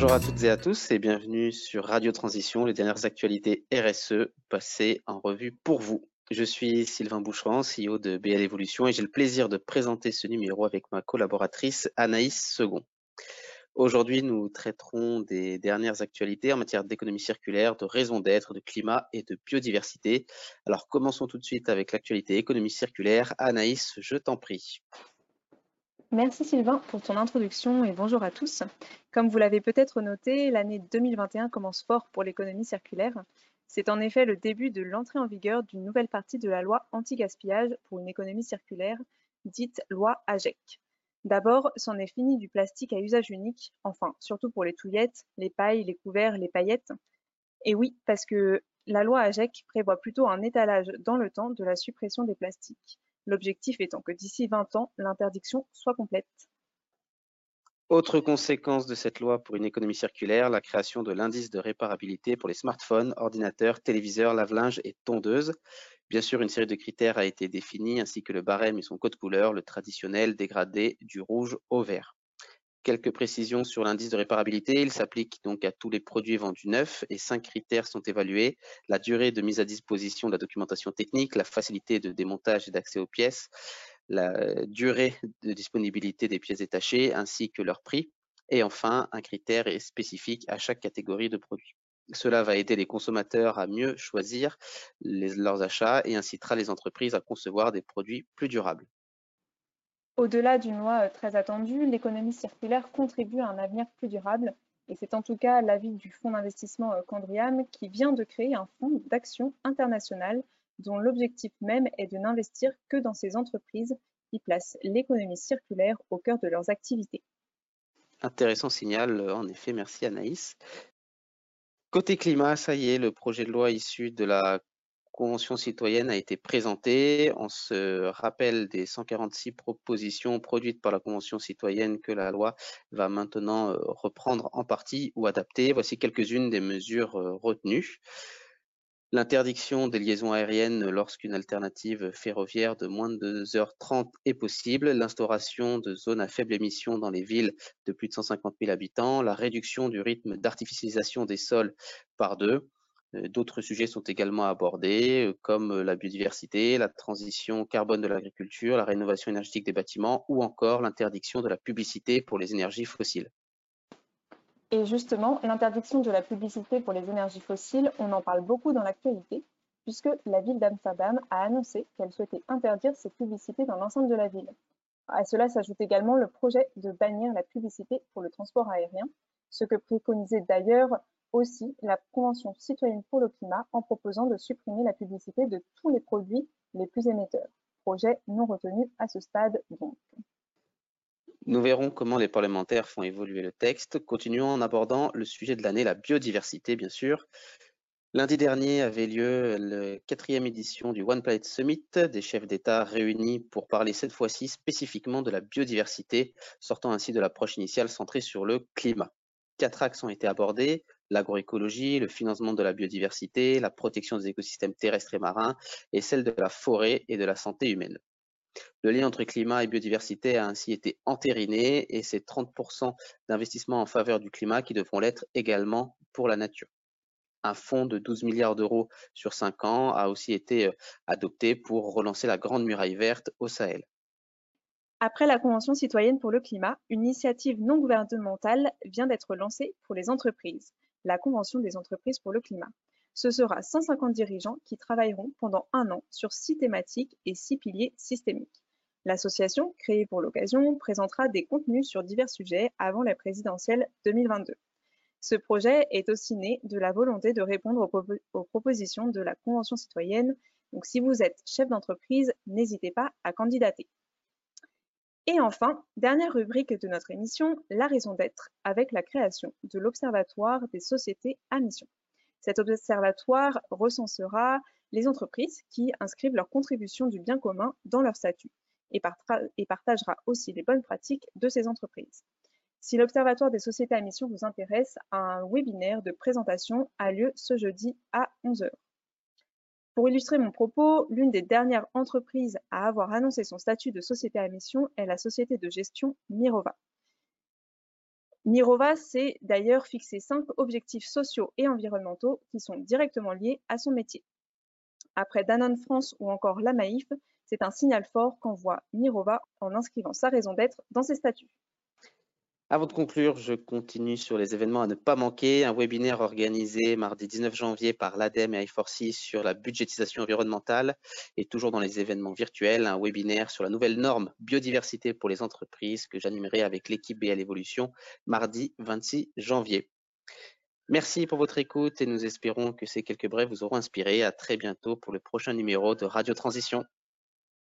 Bonjour à toutes et à tous et bienvenue sur Radio Transition, les dernières actualités RSE passées en revue pour vous. Je suis Sylvain Boucheron, CEO de BL Evolution et j'ai le plaisir de présenter ce numéro avec ma collaboratrice Anaïs Second. Aujourd'hui, nous traiterons des dernières actualités en matière d'économie circulaire, de raison d'être, de climat et de biodiversité. Alors commençons tout de suite avec l'actualité économie circulaire. Anaïs, je t'en prie. Merci Sylvain pour ton introduction et bonjour à tous. Comme vous l'avez peut-être noté, l'année 2021 commence fort pour l'économie circulaire. C'est en effet le début de l'entrée en vigueur d'une nouvelle partie de la loi anti-gaspillage pour une économie circulaire, dite loi AGEC. D'abord, c'en est fini du plastique à usage unique, enfin, surtout pour les touillettes, les pailles, les couverts, les paillettes. Et oui, parce que la loi AGEC prévoit plutôt un étalage dans le temps de la suppression des plastiques. L'objectif étant que d'ici 20 ans, l'interdiction soit complète. Autre conséquence de cette loi pour une économie circulaire, la création de l'indice de réparabilité pour les smartphones, ordinateurs, téléviseurs, lave-linge et tondeuses. Bien sûr, une série de critères a été définie, ainsi que le barème et son code couleur, le traditionnel dégradé du rouge au vert. Quelques précisions sur l'indice de réparabilité. Il s'applique donc à tous les produits vendus neufs et cinq critères sont évalués. La durée de mise à disposition de la documentation technique, la facilité de démontage et d'accès aux pièces, la durée de disponibilité des pièces détachées ainsi que leur prix. Et enfin, un critère spécifique à chaque catégorie de produits. Cela va aider les consommateurs à mieux choisir leurs achats et incitera les entreprises à concevoir des produits plus durables. Au-delà d'une loi euh, très attendue, l'économie circulaire contribue à un avenir plus durable et c'est en tout cas l'avis du fonds d'investissement euh, Candriam qui vient de créer un fonds d'action international dont l'objectif même est de n'investir que dans ces entreprises qui placent l'économie circulaire au cœur de leurs activités. Intéressant signal, euh, en effet, merci Anaïs. Côté climat, ça y est, le projet de loi issu de la Convention citoyenne a été présenté. On se rappelle des 146 propositions produites par la Convention citoyenne que la loi va maintenant euh, reprendre en partie ou adapter. Voici quelques-unes des mesures euh, retenues. L'interdiction des liaisons aériennes lorsqu'une alternative ferroviaire de moins de 2h30 est possible, l'instauration de zones à faible émission dans les villes de plus de 150 000 habitants, la réduction du rythme d'artificialisation des sols par deux. Euh, d'autres sujets sont également abordés, euh, comme la biodiversité, la transition carbone de l'agriculture, la rénovation énergétique des bâtiments ou encore l'interdiction de la publicité pour les énergies fossiles. Et justement, l'interdiction de la publicité pour les énergies fossiles, on en parle beaucoup dans l'actualité, puisque la ville d'Amsterdam a annoncé qu'elle souhaitait interdire ces publicités dans l'ensemble de la ville. À cela s'ajoute également le projet de bannir la publicité pour le transport aérien, ce que préconisait d'ailleurs aussi la Convention citoyenne pour le climat en proposant de supprimer la publicité de tous les produits les plus émetteurs. Projet non retenu à ce stade donc. Nous verrons comment les parlementaires font évoluer le texte. Continuons en abordant le sujet de l'année, la biodiversité, bien sûr. Lundi dernier avait lieu la quatrième édition du One Planet Summit, des chefs d'État réunis pour parler cette fois-ci spécifiquement de la biodiversité, sortant ainsi de l'approche initiale centrée sur le climat. Quatre axes ont été abordés, l'agroécologie, le financement de la biodiversité, la protection des écosystèmes terrestres et marins, et celle de la forêt et de la santé humaine. Le lien entre climat et biodiversité a ainsi été entériné et c'est 30% d'investissement en faveur du climat qui devront l'être également pour la nature. Un fonds de 12 milliards d'euros sur 5 ans a aussi été euh, adopté pour relancer la Grande Muraille verte au Sahel. Après la Convention citoyenne pour le climat, une initiative non gouvernementale vient d'être lancée pour les entreprises, la Convention des entreprises pour le climat. Ce sera 150 dirigeants qui travailleront pendant un an sur six thématiques et six piliers systémiques. L'association, créée pour l'occasion, présentera des contenus sur divers sujets avant la présidentielle 2022. Ce projet est aussi né de la volonté de répondre aux, propositions de la Convention citoyenne. Donc si vous êtes chef d'entreprise, n'hésitez pas à candidater. Et enfin, dernière rubrique de notre émission, la raison d'être, avec la création de l'Observatoire des sociétés à mission. Cet observatoire recensera les entreprises qui inscrivent leur contribution du bien commun dans leur statut et, partagera aussi les bonnes pratiques de ces entreprises. Si l'Observatoire des sociétés à mission vous intéresse, un webinaire de présentation a lieu ce jeudi à 11h. Pour illustrer mon propos, l'une des dernières entreprises à avoir annoncé son statut de société à mission est la société de gestion Mirova. Mirova s'est d'ailleurs fixé cinq objectifs sociaux et environnementaux qui sont directement liés à son métier. Après Danone France ou encore la Maïf, c'est un signal fort qu'envoie Mirova en inscrivant sa raison d'être dans ses statuts. Avant de conclure, je continue sur les événements à ne pas manquer. Un webinaire organisé mardi 19 janvier par l'ADEME et i4C sur la budgétisation environnementale et toujours dans les événements virtuels, un webinaire sur la nouvelle norme biodiversité pour les entreprises que j'animerai avec l'équipe BL Evolution mardi 26 janvier. Merci pour votre écoute et nous espérons que ces quelques brèves vous auront inspiré. À très bientôt pour le prochain numéro de Radio Transition.